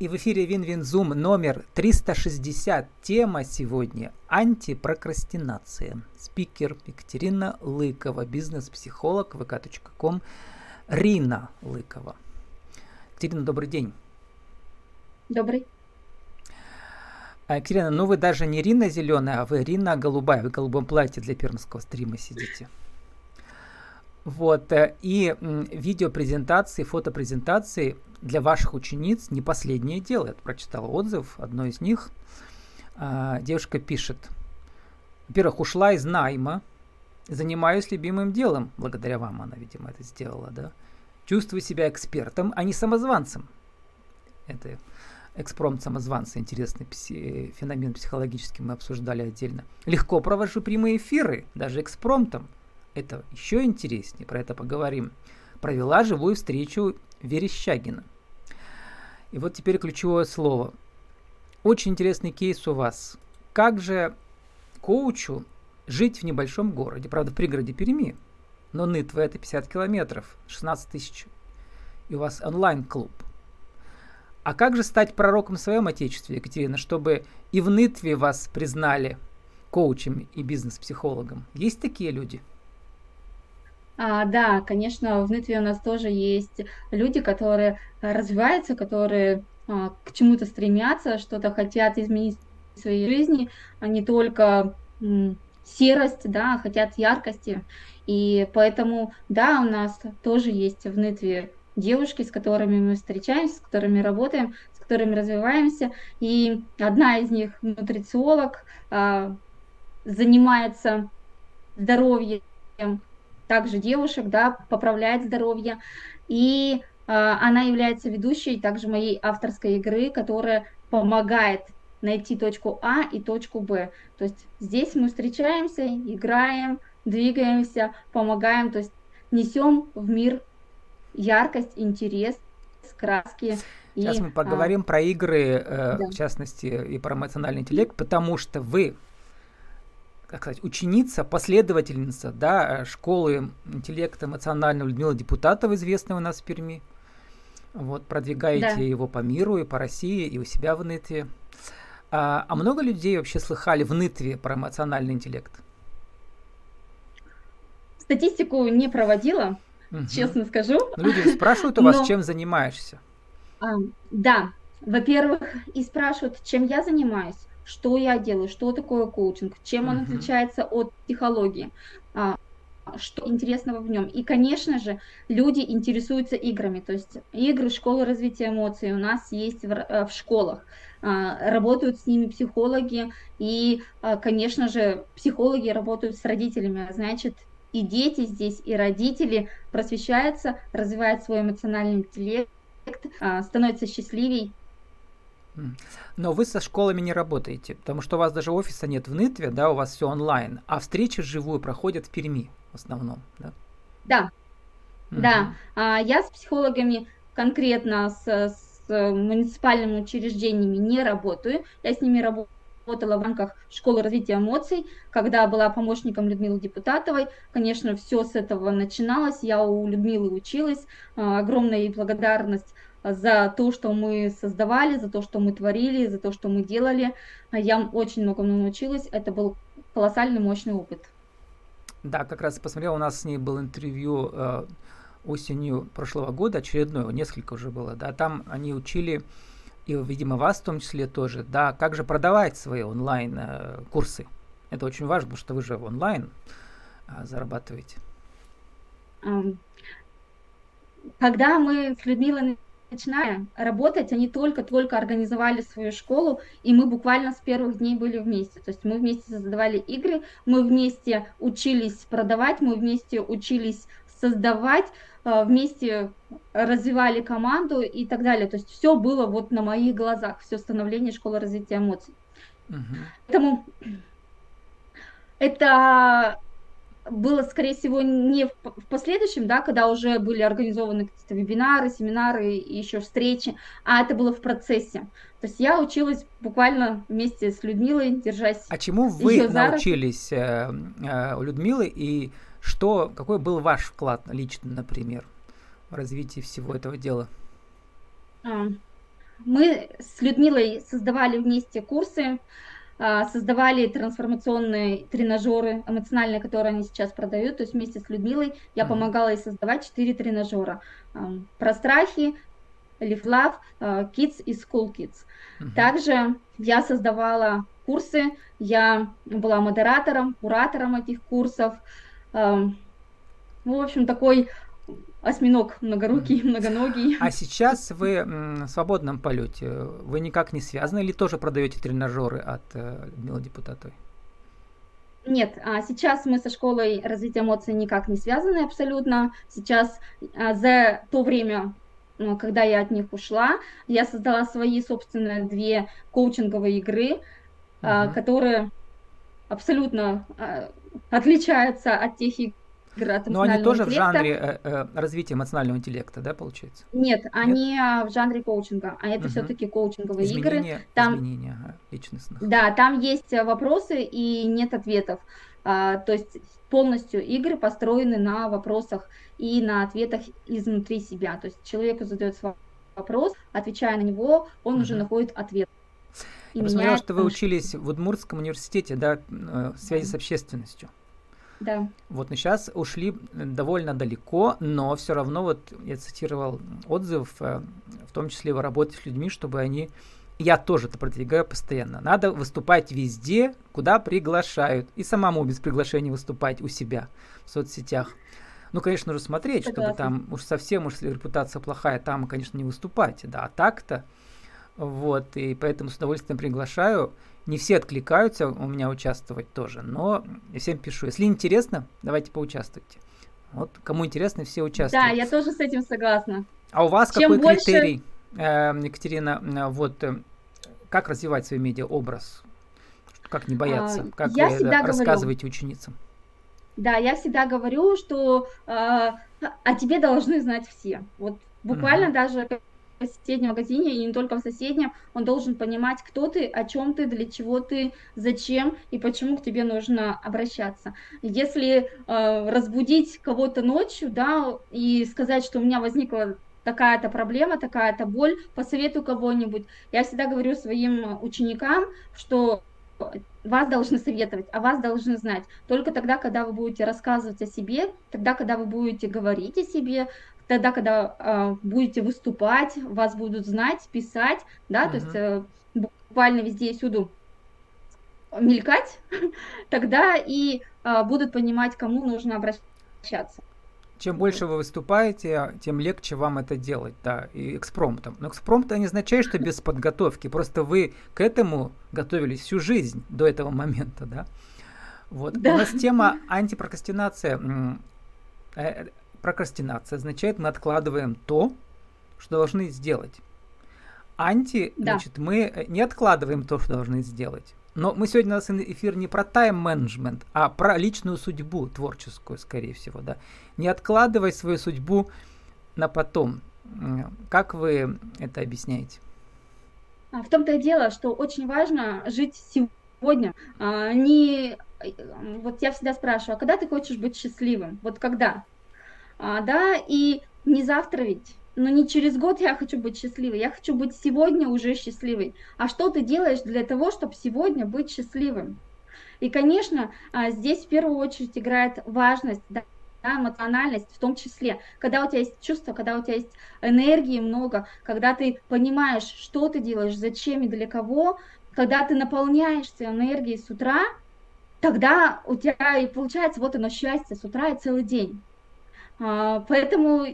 И в эфире Вин-Вин-Зум номер 360. Тема сегодня – антипрокрастинация. Спикер Екатерина Лыкова, бизнес-психолог vk.com Рина Лыкова. Екатерина, добрый день. Добрый. А, Екатерина, ну вы даже не Рина зеленая, а вы Рина голубая. Вы в голубом платье для пермского стрима сидите. Вот, э, и видеопрезентации, фотопрезентации для ваших учениц не последнее дело. Я прочитал отзыв, одной из них. А, девушка пишет. Во-первых, ушла из найма, занимаюсь любимым делом. Благодаря вам она, видимо, это сделала, да. Чувствую себя экспертом, а не самозванцем. Это экспромт самозванца, интересный пси- феномен психологический мы обсуждали отдельно. Легко провожу прямые эфиры, даже экспромтом. Это еще интереснее, про это поговорим. Провела живую встречу Верещагина. И вот теперь ключевое слово. Очень интересный кейс у вас. Как же коучу жить в небольшом городе, правда, в пригороде Перми, но Нытва это 50 километров, 16 тысяч, и у вас онлайн-клуб. А как же стать пророком в своем отечестве, Екатерина, чтобы и в Нытве вас признали коучем и бизнес-психологом? Есть такие люди? А, да, конечно, в Нытве у нас тоже есть люди, которые развиваются, которые а, к чему-то стремятся, что-то хотят изменить в своей жизни, а не только м, серость, да, хотят яркости. И поэтому, да, у нас тоже есть в Нытве девушки, с которыми мы встречаемся, с которыми работаем, с которыми развиваемся. И одна из них нутрициолог, а, занимается здоровьем также девушек, да, поправляет здоровье. И э, она является ведущей также моей авторской игры, которая помогает найти точку А и точку Б. То есть здесь мы встречаемся, играем, двигаемся, помогаем, то есть несем в мир яркость, интерес, краски. Сейчас и, мы поговорим а, про игры, э, да. в частности, и про эмоциональный интеллект, потому что вы как сказать, ученица, последовательница да, школы интеллекта эмоционального Людмила Депутатова, известная у нас в Перми. Вот, продвигаете да. его по миру и по России, и у себя в Нытве. А, а много людей вообще слыхали в Нытве про эмоциональный интеллект? Статистику не проводила, угу. честно скажу. Но люди спрашивают у вас, Но... чем занимаешься. А, да, во-первых, и спрашивают, чем я занимаюсь что я делаю, что такое коучинг, чем он отличается от психологии, а, что интересного в нем. И, конечно же, люди интересуются играми, то есть игры школы развития эмоций у нас есть в, э, в школах, а, работают с ними психологи, и, а, конечно же, психологи работают с родителями, значит, и дети здесь, и родители просвещаются, развивают свой эмоциональный интеллект, становятся счастливее, но вы со школами не работаете, потому что у вас даже офиса нет в Нытве, да, у вас все онлайн, а встречи живую проходят в Перми в основном, да? Да, угу. да. А, я с психологами конкретно с, с муниципальными учреждениями не работаю, я с ними работаю работала в рамках школы развития эмоций, когда была помощником Людмилы Депутатовой. Конечно, все с этого начиналось. Я у Людмилы училась. А, огромная ей благодарность за то, что мы создавали, за то, что мы творили, за то, что мы делали. Я очень многому научилась. Это был колоссальный, мощный опыт. Да, как раз посмотрел, у нас с ней был интервью э, осенью прошлого года, очередное, несколько уже было, да, там они учили, и, видимо, вас в том числе тоже, да, как же продавать свои онлайн-курсы. Э, Это очень важно, потому что вы же онлайн э, зарабатываете. Когда мы с Людмилой начиная работать, они только-только организовали свою школу, и мы буквально с первых дней были вместе. То есть мы вместе создавали игры, мы вместе учились продавать, мы вместе учились создавать, э, вместе развивали команду и так далее. То есть все было вот на моих глазах, все становление школы развития эмоций. Угу. Поэтому это было, скорее всего, не в, в последующем, да, когда уже были организованы какие-то вебинары, семинары и еще встречи, а это было в процессе. То есть я училась буквально вместе с Людмилой, держась. А чему вы научились э, э, у Людмилы и что, какой был ваш вклад лично, например, в развитии всего этого дела? А, мы с Людмилой создавали вместе курсы, создавали трансформационные тренажеры эмоциональные, которые они сейчас продают. То есть вместе с Людмилой я помогала ей создавать четыре тренажера. Про страхи, Live Love, Kids и School Kids. Также я создавала курсы, я была модератором, куратором этих курсов. Ну, в общем, такой осьминог многорукий, многоногий. А сейчас вы в свободном полете, вы никак не связаны или тоже продаете тренажеры от э, Людмилы Депутатовой? Нет, а сейчас мы со школой развития эмоций никак не связаны абсолютно. Сейчас а, за то время, ну, когда я от них ушла, я создала свои собственные две коучинговые игры, uh-huh. которые абсолютно отличаются от тех игр, но они тоже интеллекта. в жанре э, э, развития эмоционального интеллекта, да, получается? Нет, Нет? они а, в жанре коучинга, а это угу. все-таки коучинговые изменения, игры. Там, изменения ага, личностных. Да, там есть э, вопросы и нет ответов. А, то есть полностью игры построены на вопросах и на ответах изнутри себя. То есть человеку задает вопрос, отвечая на него, он угу. уже находит ответ. Я посмотрела, что вы учились в Удмуртском университете, да, э, в связи с общественностью. Да. Вот, но сейчас ушли довольно далеко, но все равно, вот я цитировал отзыв, э, в том числе вы работаете с людьми, чтобы они я тоже это продвигаю постоянно. Надо выступать везде, куда приглашают. И самому без приглашения выступать у себя в соцсетях. Ну, конечно, нужно смотреть, Согласна. чтобы там уж совсем, уж если репутация плохая, там, конечно, не выступать. Да, а так-то. Вот, и поэтому с удовольствием приглашаю. Не все откликаются у меня участвовать тоже, но всем пишу. Если интересно, давайте поучаствуйте. Вот кому интересно, все участвуют. Да, я тоже с этим согласна. А у вас Чем какой больше... критерий, э, Екатерина, э, вот э, как развивать свой медиа-образ? Как не бояться? А, как я вы всегда это рассказываете говорю, ученицам? Да, я всегда говорю, что э, о тебе должны знать все. Вот буквально угу. даже в соседнем магазине, и не только в соседнем, он должен понимать, кто ты, о чем ты, для чего ты, зачем и почему к тебе нужно обращаться. Если э, разбудить кого-то ночью, да, и сказать, что у меня возникла такая-то проблема, такая-то боль, посоветую кого-нибудь. Я всегда говорю своим ученикам, что вас должны советовать, а вас должны знать. Только тогда, когда вы будете рассказывать о себе, тогда, когда вы будете говорить о себе, тогда, когда э, будете выступать, вас будут знать, писать, да, uh-huh. то есть э, буквально везде и всюду мелькать, тогда и э, будут понимать, кому нужно обращаться. Чем больше вы выступаете, тем легче вам это делать, да, и экспромтом. Но экспромт не означает, что без подготовки, просто вы к этому готовились всю жизнь до этого момента, да. Вот. Да. У нас тема антипрокрастинация э, прокрастинация означает, мы откладываем то, что должны сделать. Анти, да. значит, мы э, не откладываем то, что должны сделать. Но мы сегодня у нас эфир не про тайм-менеджмент, а про личную судьбу творческую, скорее всего, да. Не откладывай свою судьбу на потом. Как вы это объясняете? А, в том-то и дело, что очень важно жить сегодня. А, не, э, вот я всегда спрашиваю, а когда ты хочешь быть счастливым? Вот когда? А, да, и не завтра ведь, но не через год я хочу быть счастливой, я хочу быть сегодня уже счастливой. А что ты делаешь для того, чтобы сегодня быть счастливым? И, конечно, а, здесь в первую очередь играет важность, да, эмоциональность в том числе, когда у тебя есть чувство, когда у тебя есть энергии много, когда ты понимаешь, что ты делаешь, зачем и для кого, когда ты наполняешься энергией с утра, тогда у тебя и получается вот оно счастье с утра и целый день. А, поэтому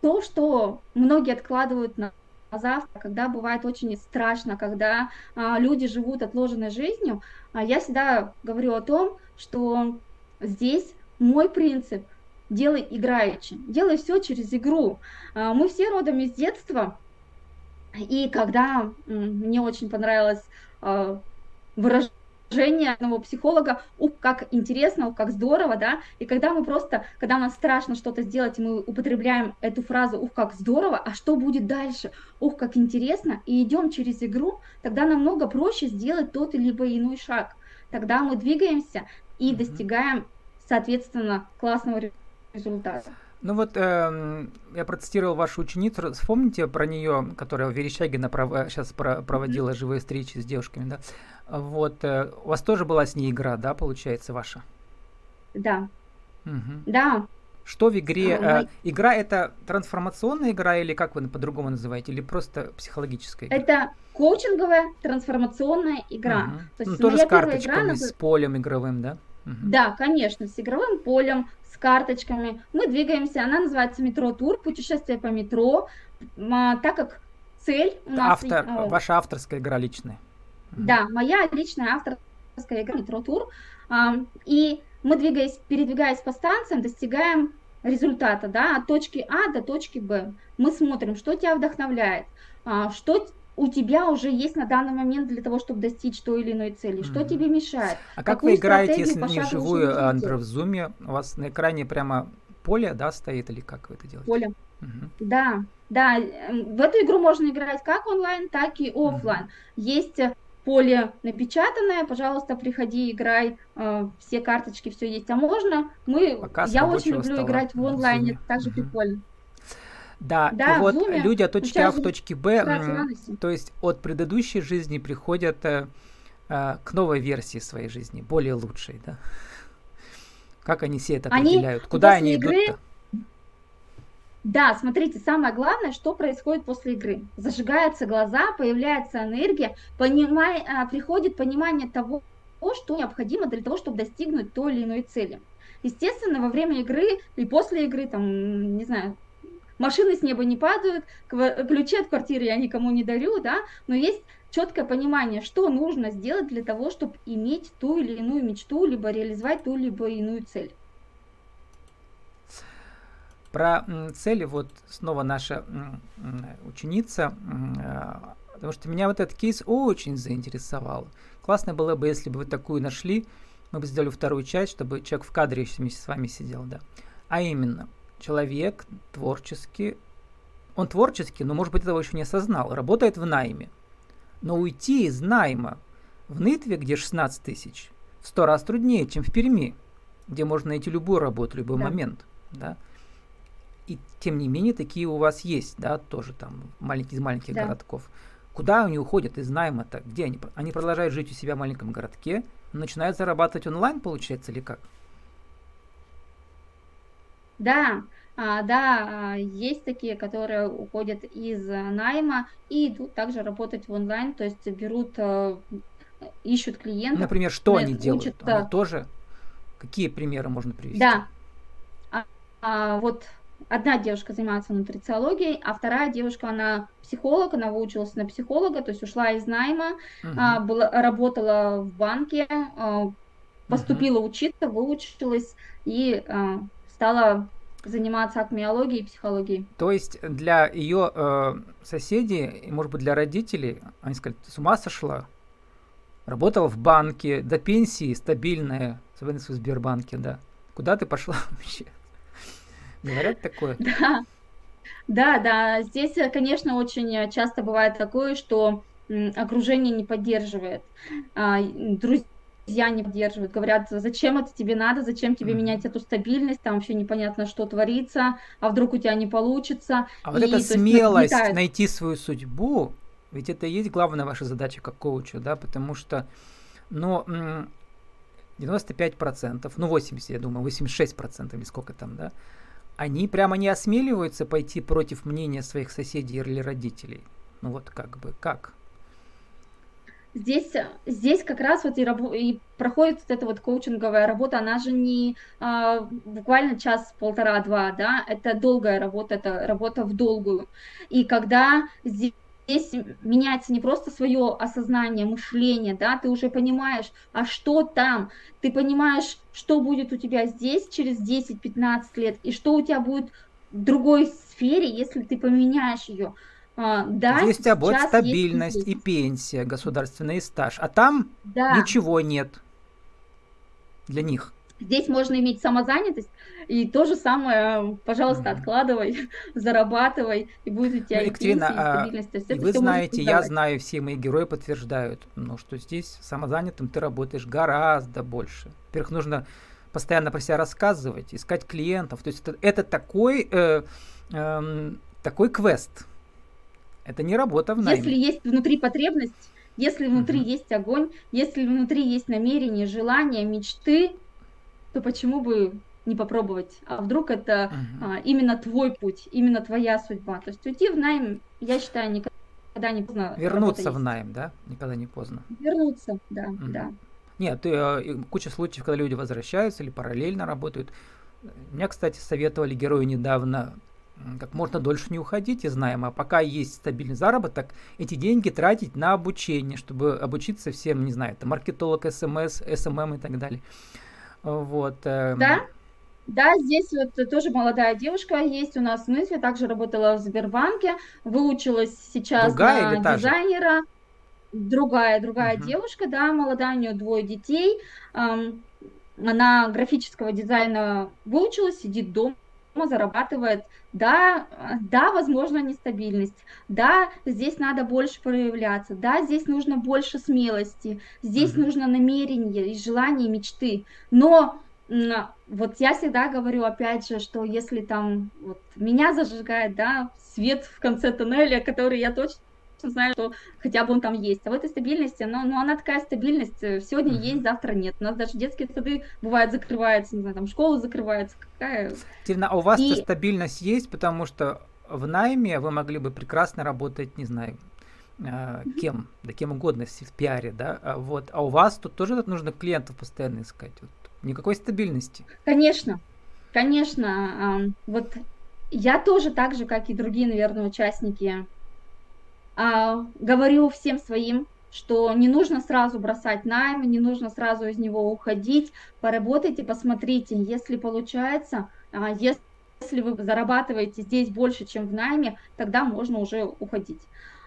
то, что многие откладывают на завтра, когда бывает очень страшно, когда а, люди живут отложенной жизнью, а я всегда говорю о том, что здесь мой принцип делай играючи, делай все через игру. Мы все родом из детства, и когда мне очень понравилось выражение выражение одного психолога, ух, как интересно, ух, как здорово, да, и когда мы просто, когда нам страшно что-то сделать, мы употребляем эту фразу, ух, как здорово, а что будет дальше, ух, как интересно, и идем через игру, тогда намного проще сделать тот или либо иной шаг, тогда мы двигаемся и достигаем, соответственно, классного результата. Ну вот э, я процитировал вашу ученицу. Вспомните про нее, которая в Верещагино пров... сейчас про... проводила живые встречи с девушками, да? Вот э, у вас тоже была с ней игра, да, получается ваша? Да. Угу. Да. Что в игре? Э, игра это трансформационная игра или как вы по-другому называете, или просто психологическая игра? Это коучинговая трансформационная игра. Угу. То есть ну, тоже с карточками, игра, с полем игровым, да? Угу. Да, конечно, с игровым полем, с карточками. Мы двигаемся, она называется метро тур, путешествие по метро, а, так как цель у нас... Автор, э, ваша авторская игра личная. Да, моя личная авторская игра метро тур. А, и мы, двигаясь, передвигаясь по станциям, достигаем результата, да, от точки А до точки Б. Мы смотрим, что тебя вдохновляет, а, что у тебя уже есть на данный момент для того, чтобы достичь той или иной цели? Что mm-hmm. тебе мешает? А как вы играете, если не вживую, а, например, в зуме? У вас на экране прямо поле, да, стоит, или как вы это делаете? Поле. Mm-hmm. Да, да. В эту игру можно играть как онлайн, так и офлайн. Mm-hmm. Есть поле напечатанное, пожалуйста, приходи, играй, э, все карточки, все есть. А можно, мы, Показ я очень люблю стола. играть в онлайне, в также угу. прикольно. Да, да и вот Zoom, люди от точки А в точке Б, то есть от предыдущей жизни приходят э, э, к новой версии своей жизни, более лучшей, да? Как они все это определяют? Они Куда они игры... идут-то? Да, смотрите, самое главное, что происходит после игры. Зажигаются глаза, появляется энергия, понимай, а, приходит понимание того, что необходимо для того, чтобы достигнуть той или иной цели. Естественно, во время игры и после игры, там, не знаю, машины с неба не падают, ключи от квартиры я никому не дарю, да, но есть четкое понимание, что нужно сделать для того, чтобы иметь ту или иную мечту, либо реализовать ту либо иную цель. Про цели вот снова наша ученица, а, потому что меня вот этот кейс очень заинтересовал. Классно было бы, если бы вы такую нашли, мы бы сделали вторую часть, чтобы человек в кадре вместе с вами сидел, да. А именно, человек творческий, он творческий, но, может быть, этого еще не осознал, работает в найме. Но уйти из найма в Нытве, где 16 тысяч, в сто раз труднее, чем в Перми, где можно найти любую работу, любой да. момент. Да? И тем не менее такие у вас есть, да, тоже там маленькие из маленьких да. городков. Куда они уходят из найма-то? Где они? Они продолжают жить у себя в маленьком городке, начинают зарабатывать онлайн, получается, или как? Да, а, да, а, есть такие, которые уходят из найма и идут также работать в онлайн, то есть берут, э, ищут клиентов. Например, что они делают? Они тоже? Какие примеры можно привести? Да. А, а, вот одна девушка занимается нутрициологией, а вторая девушка, она психолог, она выучилась на психолога, то есть ушла из найма, uh-huh. а, была, работала в банке, а, поступила uh-huh. учиться, выучилась и а, стала заниматься акмеологией и психологией. То есть для ее э, соседей, может быть, для родителей, они сказали, ты с ума сошла? Работала в банке, до пенсии стабильная, особенно в Сбербанке, да. Куда ты пошла вообще? Говорят такое? Да. Да, да, здесь, конечно, очень часто бывает такое, что окружение не поддерживает, а, друзья не поддерживают, говорят, зачем это тебе надо, зачем тебе менять эту стабильность, там вообще непонятно, что творится, а вдруг у тебя не получится. А вот эта смелость есть, найти свою судьбу, ведь это и есть главная ваша задача как коуча, да, потому что, ну, 95%, ну 80, я думаю, 86% или сколько там, да, они прямо не осмеливаются пойти против мнения своих соседей или родителей. Ну вот как бы, как? Здесь, здесь как раз вот и, рабо- и проходит вот эта вот коучинговая работа, она же не а, буквально час, полтора-два, да, это долгая работа, это работа в долгую. И когда здесь здесь меняется не просто свое осознание, мышление, да, ты уже понимаешь, а что там, ты понимаешь, что будет у тебя здесь через 10-15 лет, и что у тебя будет в другой сфере, если ты поменяешь ее. А, да, здесь у тебя будет стабильность и пенсия, государственный стаж, а там да. ничего нет для них. Здесь можно иметь самозанятость, и то же самое, пожалуйста, mm-hmm. откладывай, зарабатывай, и будет у тебя ну, и пенсия, и стабильность. То есть и вы знаете, я знаю, все мои герои подтверждают, ну, что здесь самозанятым ты работаешь гораздо больше. Во-первых, нужно постоянно про себя рассказывать, искать клиентов. То есть это, это такой, э, э, такой квест. Это не работа в найме. Если есть внутри потребность, если внутри uh-huh. есть огонь, если внутри есть намерение, желание, мечты, то почему бы не попробовать? А вдруг это uh-huh. а, именно твой путь, именно твоя судьба? То есть уйти в найм, я считаю, никогда не поздно. Вернуться в найм, да? Никогда не поздно. Вернуться, да, uh-huh. да. Нет, ты, э, куча случаев, когда люди возвращаются или параллельно работают. Меня, кстати, советовали герою недавно как можно дольше не уходить из найма, а пока есть стабильный заработок, эти деньги тратить на обучение, чтобы обучиться всем, не знаю, там, маркетолог, СМС, SMM и так далее. Вот. Эм. Да, да, здесь вот тоже молодая девушка есть у нас в Нытве, также работала в Сбербанке, выучилась сейчас Другая на дизайнера. Же? Другая, другая угу. девушка, да, молодая, у нее двое детей. Эм, она графического дизайна выучилась, сидит дома, зарабатывает. Да, да, возможно, нестабильность. Да, здесь надо больше проявляться. Да, здесь нужно больше смелости. Здесь mm-hmm. нужно намерение и желание, и мечты. Но вот я всегда говорю, опять же, что если там вот меня зажигает, да, свет в конце туннеля, который я точно знаю, что хотя бы он там есть. А в этой стабильности, ну, ну она такая стабильность, э, сегодня uh-huh. есть, завтра нет. У нас даже детские сады бывают закрываются, не знаю, там школы закрываются. Какая... Тина, а у вас И... стабильность есть, потому что в найме вы могли бы прекрасно работать, не знаю, э, кем, да кем угодно, в пиаре, да, а вот, а у вас тут тоже нужно клиентов постоянно искать, вот, никакой стабильности. Конечно, конечно, вот я тоже так же, как и другие, наверное, участники а, говорю всем своим, что не нужно сразу бросать найм, не нужно сразу из него уходить, поработайте, посмотрите, если получается, а, если вы зарабатываете здесь больше, чем в найме, тогда можно уже уходить.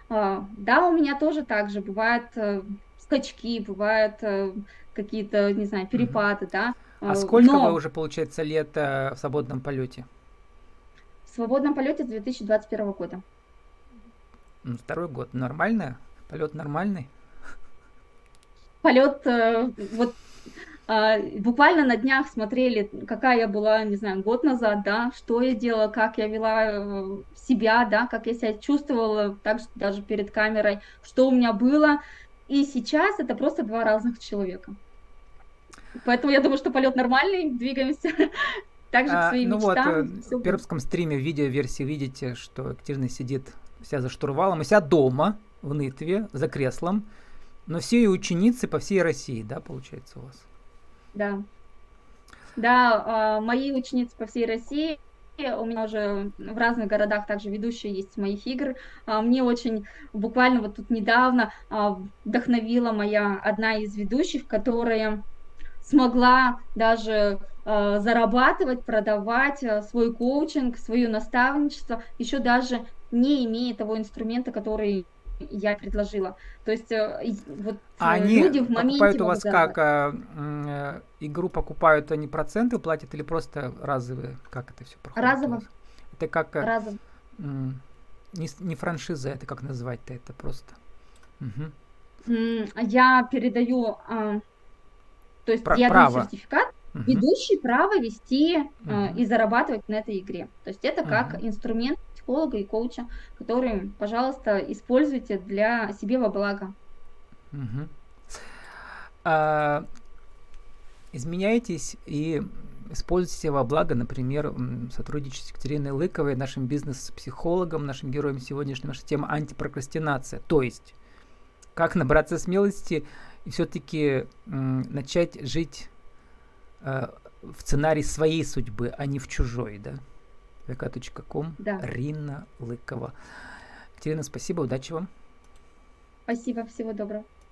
А, да, у меня тоже так же бывают э, скачки, бывают э, какие-то, не знаю, перепады, да. А сколько Но... вы уже, получается, лет э, в свободном полете? В свободном полете с 2021 года. Второй год нормально? Полет нормальный? Полет, э, вот э, буквально на днях смотрели, какая я была, не знаю, год назад, да, что я делала, как я вела э, себя, да, как я себя чувствовала, также даже перед камерой, что у меня было. И сейчас это просто два разных человека. Поэтому я думаю, что полет нормальный, двигаемся также а, к своим ну мечтам. Вот, в пермском стриме в видеоверсии видите, что Екатерина сидит вся за штурвалом, и вся дома в Нытве, за креслом. Но все и ученицы по всей России, да, получается у вас? Да. Да, э, мои ученицы по всей России, у меня уже в разных городах также ведущие есть моих игр. А, мне очень буквально вот тут недавно а, вдохновила моя одна из ведущих, которая смогла даже зарабатывать, продавать свой коучинг, свое наставничество, еще даже не имея того инструмента, который я предложила. То есть э, вот а э, люди в моменте покупают у вас как а, игру покупают они проценты платят или просто разовые? Как это все проходит? Разово. Это как Разово. Не, не франшиза, это как назвать-то это просто. Угу. Я передаю, а, то есть Про- я право. даю сертификат, угу. ведущий право вести угу. и зарабатывать на этой игре. То есть это как угу. инструмент психолога и коуча, который, пожалуйста, используйте для себе во благо. А, изменяйтесь и используйте во благо, например, сотрудничать с Екатериной Лыковой, нашим бизнес-психологом, нашим героем сегодняшней нашей темы антипрокрастинация. То есть, как набраться смелости и все-таки начать жить э, в сценарии своей судьбы, а не в чужой, да? vk.com, да. Рина Лыкова. Екатерина, спасибо, удачи вам. Спасибо, всего доброго.